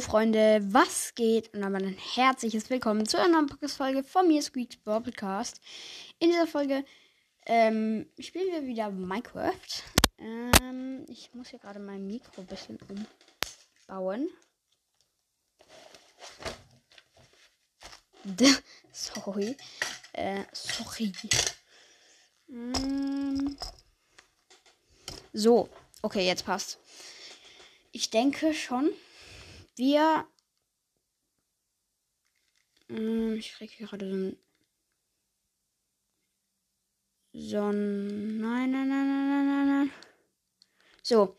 Freunde, was geht? Und einmal ein herzliches Willkommen zu einer neuen Podcast-Folge von mir, Squeaks Podcast. In dieser Folge ähm, spielen wir wieder Minecraft. Ähm, ich muss hier gerade mein Mikro ein bisschen umbauen. sorry. Äh, sorry. Ähm, so, okay, jetzt passt. Ich denke schon, wir. Ähm, ich kriege gerade so ein. So ein. Nein, nein, nein, nein, nein, nein, nein. So.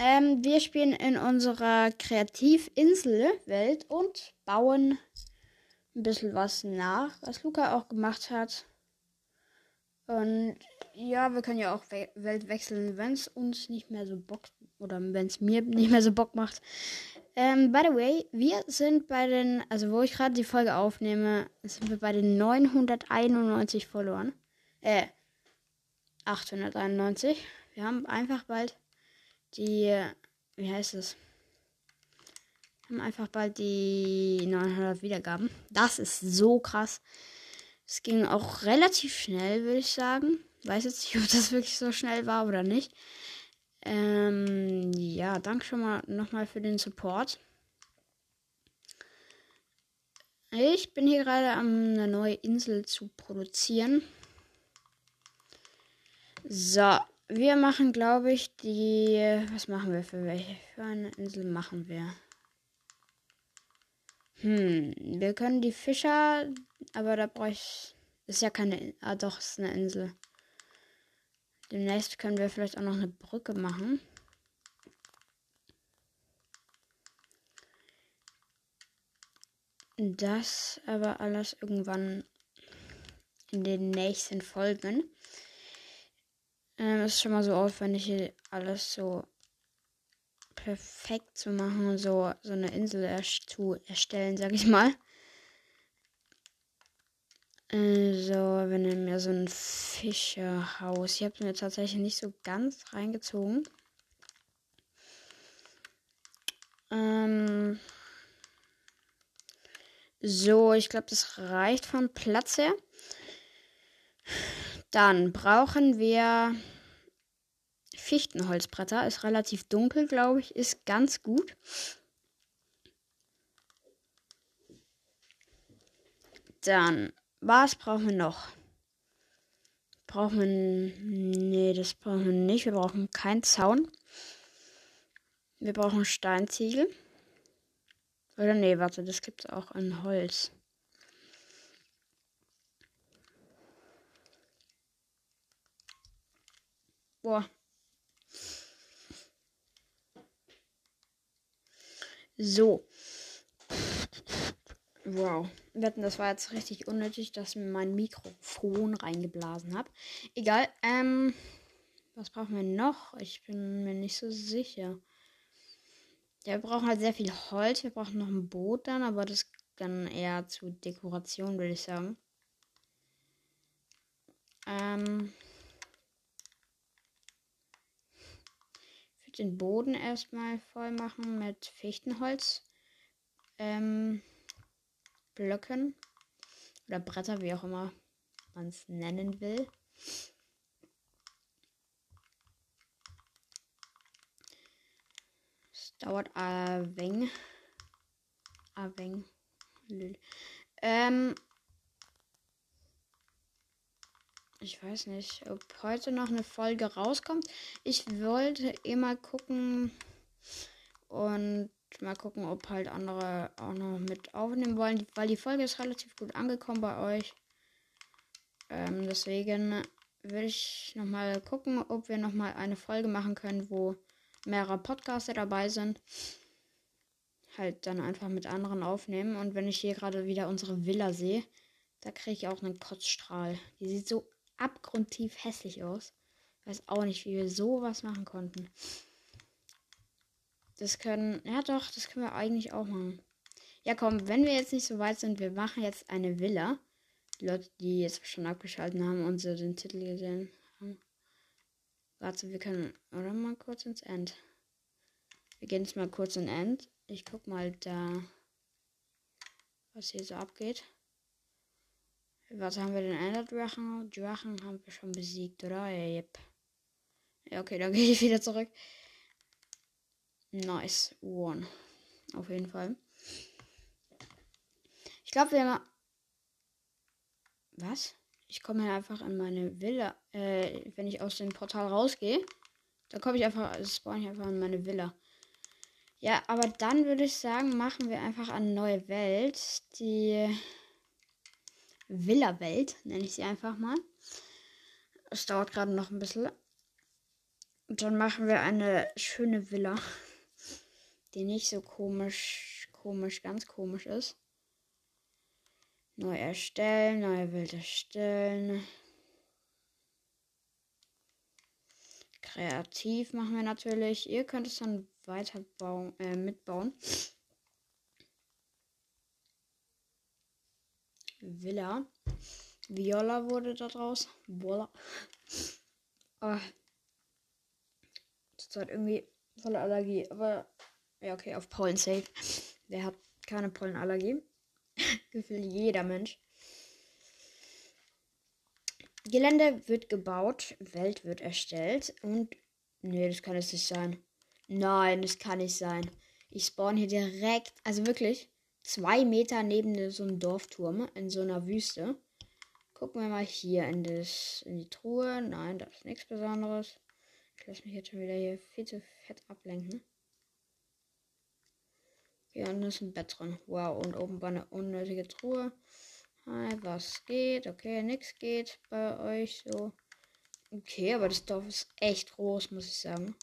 Ähm, wir spielen in unserer Kreativinsel-Welt und bauen ein bisschen was nach, was Luca auch gemacht hat. Und ja, wir können ja auch We Welt wechseln, wenn es uns nicht mehr so bockt oder wenn es mir nicht mehr so Bock macht. Ähm, by the way, wir sind bei den, also wo ich gerade die Folge aufnehme, sind wir bei den 991 Followern. Äh, 891. Wir haben einfach bald die, wie heißt es? Wir haben einfach bald die 900 Wiedergaben. Das ist so krass. Es ging auch relativ schnell, würde ich sagen. Weiß jetzt nicht, ob das wirklich so schnell war oder nicht. Ähm, ja, danke schon mal nochmal für den Support. Ich bin hier gerade am eine neue Insel zu produzieren. So, wir machen, glaube ich, die. Was machen wir für welche? Für eine Insel machen wir. Hm, wir können die Fischer, aber da brauche ich. Ist ja keine. Ah, doch, ist eine Insel. Demnächst können wir vielleicht auch noch eine Brücke machen. Das aber alles irgendwann in den nächsten Folgen. Ähm, ist schon mal so aufwendig, hier alles so perfekt zu machen so, so eine Insel erst zu erstellen, sag ich mal. Äh, so, wir nehmen ja so ein Fischerhaus. Ich habe mir tatsächlich nicht so ganz reingezogen. Ähm. So, ich glaube, das reicht vom Platz her. Dann brauchen wir Fichtenholzbretter. Ist relativ dunkel, glaube ich. Ist ganz gut. Dann, was brauchen wir noch? Brauchen wir. Nee, das brauchen wir nicht. Wir brauchen keinen Zaun. Wir brauchen Steinziegel. Oder nee, warte, das gibt es auch in Holz. Boah. So. Wow. Wetten, das war jetzt richtig unnötig, dass mir mein Mikrofon reingeblasen habe. Egal. Ähm, was brauchen wir noch? Ich bin mir nicht so sicher. Ja, wir brauchen halt sehr viel Holz. Wir brauchen noch ein Boot dann, aber das dann eher zu Dekoration, würde ich sagen. Ähm. Ich würde den Boden erstmal voll machen mit Fichtenholz. Ähm. Blöcken. Oder Bretter, wie auch immer man es nennen will. Dauert ein wenig. Ein wenig. Ähm. Ich weiß nicht, ob heute noch eine Folge rauskommt. Ich wollte immer gucken und mal gucken, ob halt andere auch noch mit aufnehmen wollen, weil die Folge ist relativ gut angekommen bei euch. Ähm, deswegen würde ich noch mal gucken, ob wir noch mal eine Folge machen können, wo mehrere Podcaster dabei sind, halt dann einfach mit anderen aufnehmen. Und wenn ich hier gerade wieder unsere Villa sehe, da kriege ich auch einen Kotzstrahl. Die sieht so abgrundtief hässlich aus. Weiß auch nicht, wie wir sowas machen konnten. Das können, ja doch, das können wir eigentlich auch machen. Ja komm, wenn wir jetzt nicht so weit sind, wir machen jetzt eine Villa. Die Leute, die jetzt schon abgeschaltet haben und so den Titel gesehen haben. Warte, wir können. Oder mal kurz ins End. Wir gehen jetzt mal kurz in End. Ich guck mal da, was hier so abgeht. Was haben wir denn? Enderdrachen? Drachen haben wir schon besiegt, oder? Yep. ja okay, dann gehe ich wieder zurück. Nice. One. Auf jeden Fall. Ich glaube, wir haben. Was? Ich komme hier einfach in meine Villa. Äh, wenn ich aus dem Portal rausgehe, dann komme ich einfach, also spawn ich einfach in meine Villa. Ja, aber dann würde ich sagen, machen wir einfach eine neue Welt. Die Villa-Welt, nenne ich sie einfach mal. Es dauert gerade noch ein bisschen. Und dann machen wir eine schöne Villa, die nicht so komisch, komisch, ganz komisch ist. Neu erstellen, neue Welt erstellen. Kreativ machen wir natürlich. Ihr könnt es dann weiter äh, mitbauen. Villa. Viola wurde da draus. Voila. Oh. Hat irgendwie volle Allergie. Aber ja, okay, auf Pollen safe. Wer hat keine Pollenallergie? Gefühlt jeder Mensch. Gelände wird gebaut, Welt wird erstellt und. Nee, das kann es nicht sein. Nein, das kann nicht sein. Ich spawn hier direkt, also wirklich, zwei Meter neben so einem Dorfturm in so einer Wüste. Gucken wir mal hier in, das, in die Truhe. Nein, da ist nichts Besonderes. Ich lasse mich jetzt schon wieder hier viel zu fett ablenken. Hier unten ist ein Bett drin. Wow, und oben war eine unnötige Truhe. Hi, was geht? Okay, nichts geht bei euch so. Okay, aber das Dorf ist echt groß, muss ich sagen.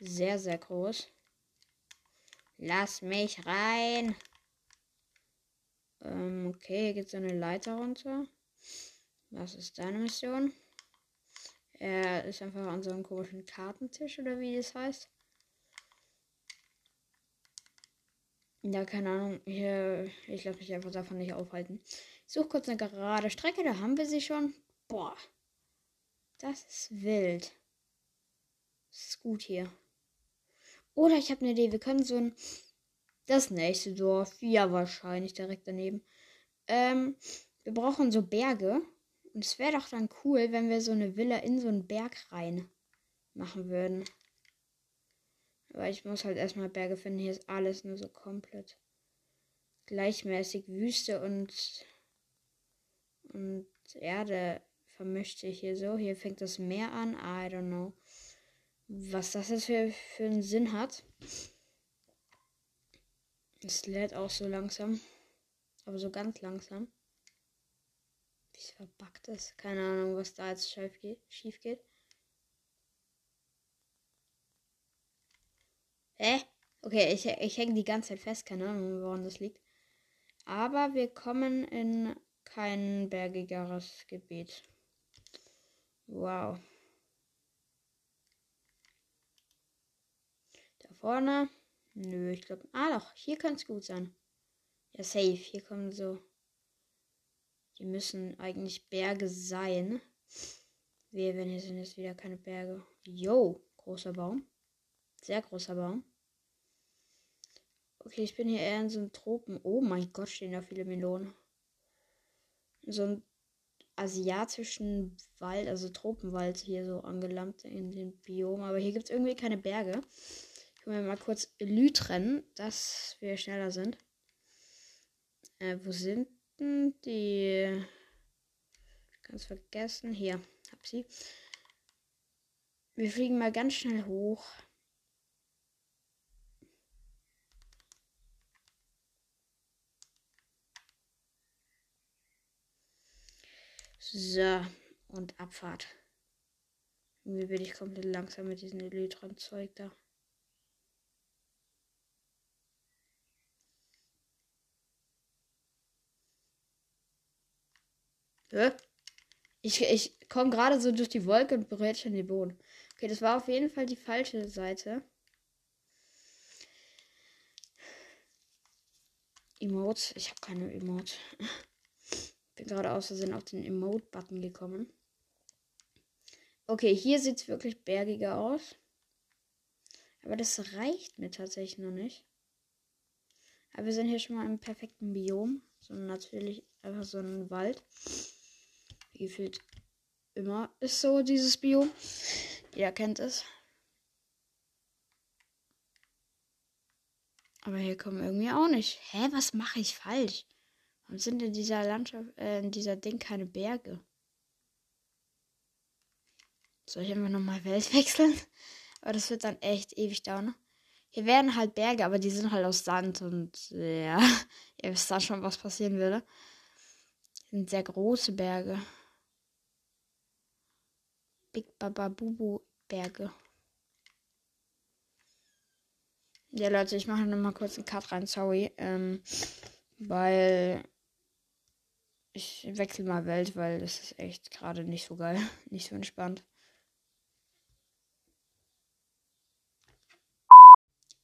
Sehr, sehr groß. Lass mich rein. Ähm, okay, hier geht so eine Leiter runter. Was ist deine Mission? Er ist einfach an so einem komischen Kartentisch oder wie das heißt. Ja, keine Ahnung. Hier, ich lasse mich einfach davon nicht aufhalten. Ich suche kurz eine gerade Strecke, da haben wir sie schon. Boah. Das ist wild. Das ist gut hier. Oder ich habe eine Idee. Wir können so ein. Das nächste Dorf. Ja, wahrscheinlich direkt daneben. Ähm, wir brauchen so Berge. Und es wäre doch dann cool, wenn wir so eine Villa in so einen Berg rein machen würden. Aber ich muss halt erstmal Berge finden. Hier ist alles nur so komplett gleichmäßig Wüste und, und Erde vermischt sich hier so. Hier fängt das Meer an. I don't know. Was das jetzt für, für einen Sinn hat. Es lädt auch so langsam. Aber so ganz langsam. Wie es verbuggt ist. Keine Ahnung, was da jetzt schief geht. Hä? Okay, ich, ich hänge die ganze Zeit fest, keine Ahnung, woran das liegt. Aber wir kommen in kein bergigeres Gebiet. Wow. Da vorne. Nö, ich glaube. Ah, doch, hier könnte es gut sein. Ja, safe. Hier kommen so. Hier müssen eigentlich Berge sein. Wir, wenn hier sind jetzt wieder keine Berge. Yo, großer Baum. Sehr großer Baum. Okay, ich bin hier eher in so einem Tropen. Oh mein Gott, stehen da viele Melonen. So ein asiatischen Wald, also Tropenwald hier so angelangt in den Biom. Aber hier gibt es irgendwie keine Berge. Können wir mal kurz Lytren, dass wir schneller sind. Äh, wo sind denn die? Ganz vergessen. Hier, hab sie. Wir fliegen mal ganz schnell hoch. So, und Abfahrt. Irgendwie bin ich komplett langsam mit diesem Elytron-Zeug da. Hä? Ich, ich komme gerade so durch die Wolke und berührt schon den Boden. Okay, das war auf jeden Fall die falsche Seite. Emotes. Ich habe keine Emote. Bin gerade aus Versehen auf den Emote-Button gekommen. Okay, hier sieht es wirklich bergiger aus. Aber das reicht mir tatsächlich noch nicht. Aber wir sind hier schon mal im perfekten Biom. So natürlich einfach so ein Wald. Wie gefühlt immer ist so dieses Biom. Ihr kennt es. Aber hier kommen irgendwie auch nicht. Hä, was mache ich falsch? Warum sind in dieser Landschaft, äh, in dieser Ding keine Berge? Soll ich einfach nochmal Welt wechseln? Aber das wird dann echt ewig dauern. Hier werden halt Berge, aber die sind halt aus Sand und ja, ihr wisst dann schon, was passieren würde. Das sind sehr große Berge. Big Baba Bubu Berge. Ja, Leute, ich mache noch mal kurz einen Cut rein, sorry. Ähm, weil ich wechsle mal Welt, weil das ist echt gerade nicht so geil, nicht so entspannt.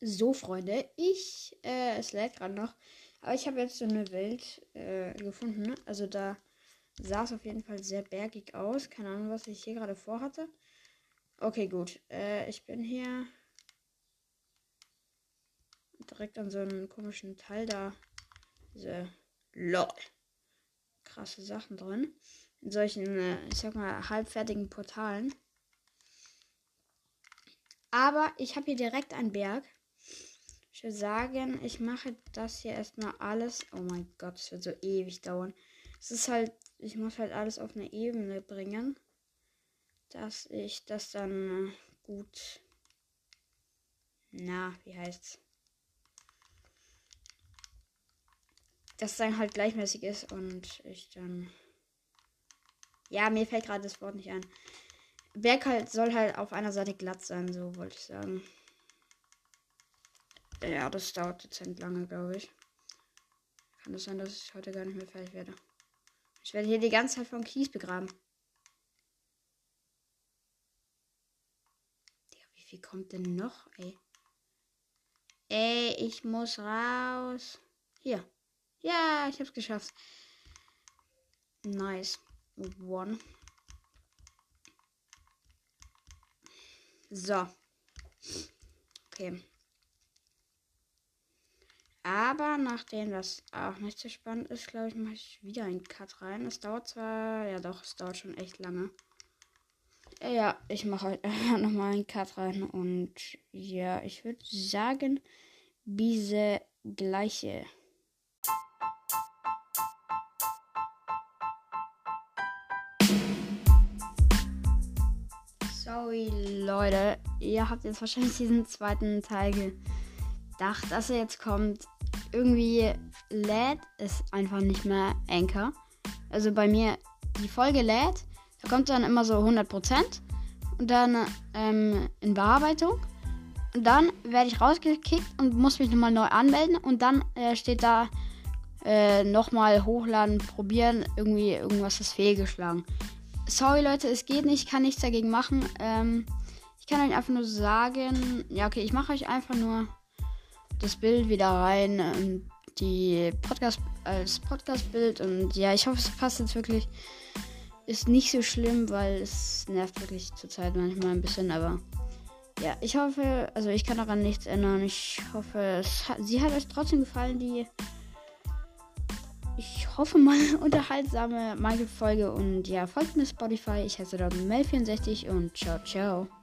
So, Freunde, ich, äh, es lädt gerade noch, aber ich habe jetzt so eine Welt äh, gefunden. Also da sah es auf jeden Fall sehr bergig aus. Keine Ahnung, was ich hier gerade vorhatte. Okay, gut. Äh, ich bin hier direkt an so einem komischen Teil da. Diese LOL. Krasse Sachen drin. In solchen, äh, ich sag mal, halbfertigen Portalen. Aber ich habe hier direkt einen Berg. Ich würde sagen, ich mache das hier erstmal alles. Oh mein Gott, es wird so ewig dauern. Es ist halt, ich muss halt alles auf eine Ebene bringen, dass ich das dann gut, na, wie heißt's? Dass es dann halt gleichmäßig ist und ich dann. Ja, mir fällt gerade das Wort nicht ein. Berg halt soll halt auf einer Seite glatt sein, so wollte ich sagen. Ja, das dauert dezent lange, glaube ich. Kann das sein, dass ich heute gar nicht mehr fertig werde. Ich werde hier die ganze Zeit vom Kies begraben. Digga, wie viel kommt denn noch, ey? Ey, ich muss raus. Hier. Ja, ich hab's geschafft. Nice. One. So. Okay. Aber nachdem das auch nicht so spannend ist, glaube ich, mache ich wieder einen Cut rein. Es dauert zwar, ja doch, es dauert schon echt lange. Ja, ich mache einfach nochmal einen Cut rein und ja, ich würde sagen, diese gleiche. Sorry, Leute. Ihr habt jetzt wahrscheinlich diesen zweiten Teil gedacht, dass er jetzt kommt. Irgendwie lädt es einfach nicht mehr Anchor. Also bei mir, die Folge lädt, da kommt dann immer so 100% und dann ähm, in Bearbeitung. Und dann werde ich rausgekickt und muss mich nochmal neu anmelden und dann äh, steht da äh, nochmal hochladen, probieren, irgendwie irgendwas ist fehlgeschlagen sorry Leute, es geht nicht, ich kann nichts dagegen machen. Ähm, ich kann euch einfach nur sagen, ja okay, ich mache euch einfach nur das Bild wieder rein, ähm, die Podcast als Podcast-Bild und ja, ich hoffe, es passt jetzt wirklich. Ist nicht so schlimm, weil es nervt wirklich zurzeit manchmal ein bisschen, aber ja, ich hoffe, also ich kann daran nichts ändern. Ich hoffe, hat, sie hat euch trotzdem gefallen, die hoffe mal, unterhaltsame Minecraft-Folge. Und ja, folgt mir Spotify. Ich heiße dort Mel64 und ciao, ciao.